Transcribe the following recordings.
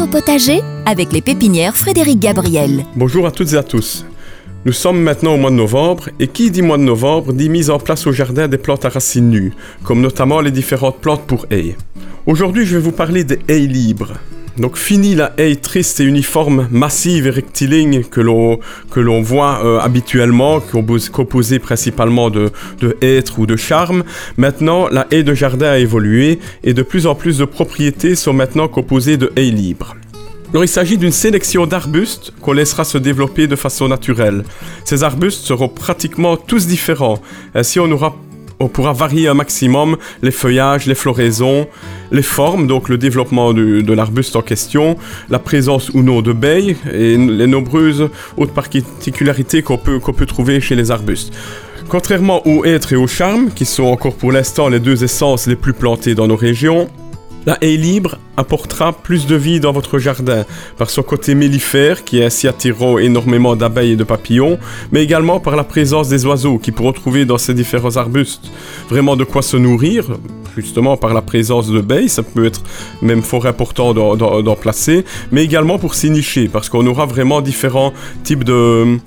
Au potager avec les pépinières Frédéric Gabriel. Bonjour à toutes et à tous. Nous sommes maintenant au mois de novembre et qui dit mois de novembre dit mise en place au jardin des plantes à racines nues, comme notamment les différentes plantes pour haies. Aujourd'hui je vais vous parler des haies libres. Donc fini la haie triste et uniforme, massive et rectiligne que l'on que l'on voit euh, habituellement, composée principalement de, de hêtres ou de charmes. Maintenant, la haie de jardin a évolué et de plus en plus de propriétés sont maintenant composées de haies libres. Alors il s'agit d'une sélection d'arbustes qu'on laissera se développer de façon naturelle. Ces arbustes seront pratiquement tous différents. Ainsi on aura on pourra varier un maximum les feuillages, les floraisons, les formes, donc le développement de l'arbuste en question, la présence ou non de baies et les nombreuses autres particularités qu'on peut, qu'on peut trouver chez les arbustes. Contrairement aux hêtres et aux charmes, qui sont encore pour l'instant les deux essences les plus plantées dans nos régions, la haie libre apportera plus de vie dans votre jardin par son côté mellifère qui ainsi attirant énormément d'abeilles et de papillons, mais également par la présence des oiseaux qui pourront trouver dans ces différents arbustes vraiment de quoi se nourrir, justement par la présence de baies, ça peut être même fort important d'en placer, mais également pour s'y nicher parce qu'on aura vraiment différents types de,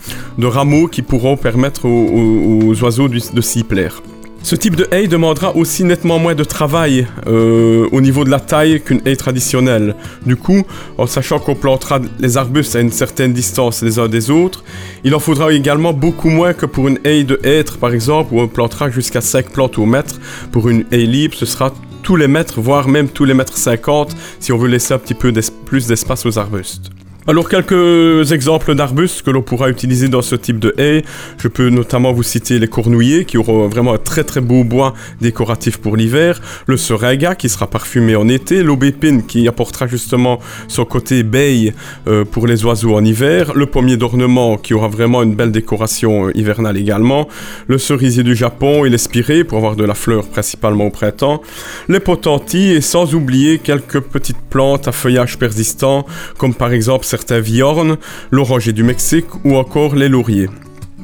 rameaux qui pourront permettre aux oiseaux de s'y plaire. Ce type de haie demandera aussi nettement moins de travail euh, au niveau de la taille qu'une haie traditionnelle. Du coup, en sachant qu'on plantera les arbustes à une certaine distance les uns des autres, il en faudra également beaucoup moins que pour une haie de hêtre par exemple, où on plantera jusqu'à 5 plantes au mètre. Pour une haie libre, ce sera tous les mètres, voire même tous les mètres 50 si on veut laisser un petit peu plus d'espace aux arbustes. Alors quelques exemples d'arbustes que l'on pourra utiliser dans ce type de haie. Je peux notamment vous citer les cornouillers qui auront vraiment un très très beau bois décoratif pour l'hiver, le seringa qui sera parfumé en été, l'aubépine qui apportera justement son côté baie euh, pour les oiseaux en hiver, le pommier d'ornement qui aura vraiment une belle décoration euh, hivernale également, le cerisier du Japon et l'espiré pour avoir de la fleur principalement au printemps, les potentis et sans oublier quelques petites plantes à feuillage persistant comme par exemple certains viornes, l'oranger du Mexique ou encore les lauriers.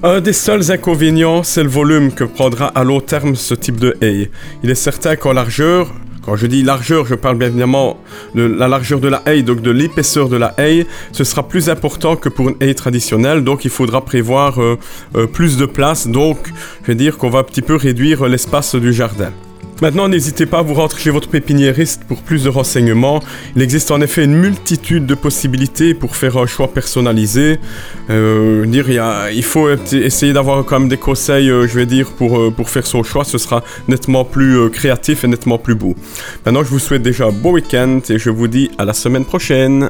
Un des seuls inconvénients, c'est le volume que prendra à long terme ce type de haie. Il est certain qu'en largeur, quand je dis largeur, je parle bien évidemment de la largeur de la haie, donc de l'épaisseur de la haie, ce sera plus important que pour une haie traditionnelle, donc il faudra prévoir euh, euh, plus de place, donc je vais dire qu'on va un petit peu réduire l'espace du jardin. Maintenant, n'hésitez pas à vous rendre chez votre pépiniériste pour plus de renseignements. Il existe en effet une multitude de possibilités pour faire un choix personnalisé. Euh, dire, il, faut essayer d'avoir quand même des conseils, euh, je vais dire, pour, euh, pour faire son choix. Ce sera nettement plus créatif et nettement plus beau. Maintenant, je vous souhaite déjà un beau week-end et je vous dis à la semaine prochaine.